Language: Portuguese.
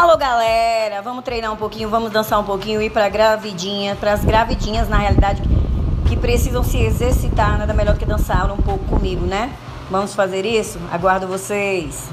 Alô, galera, vamos treinar um pouquinho, vamos dançar um pouquinho, ir pra gravidinha, pras gravidinhas, na realidade, que precisam se exercitar, nada melhor do que dançar um pouco comigo, né? Vamos fazer isso? Aguardo vocês.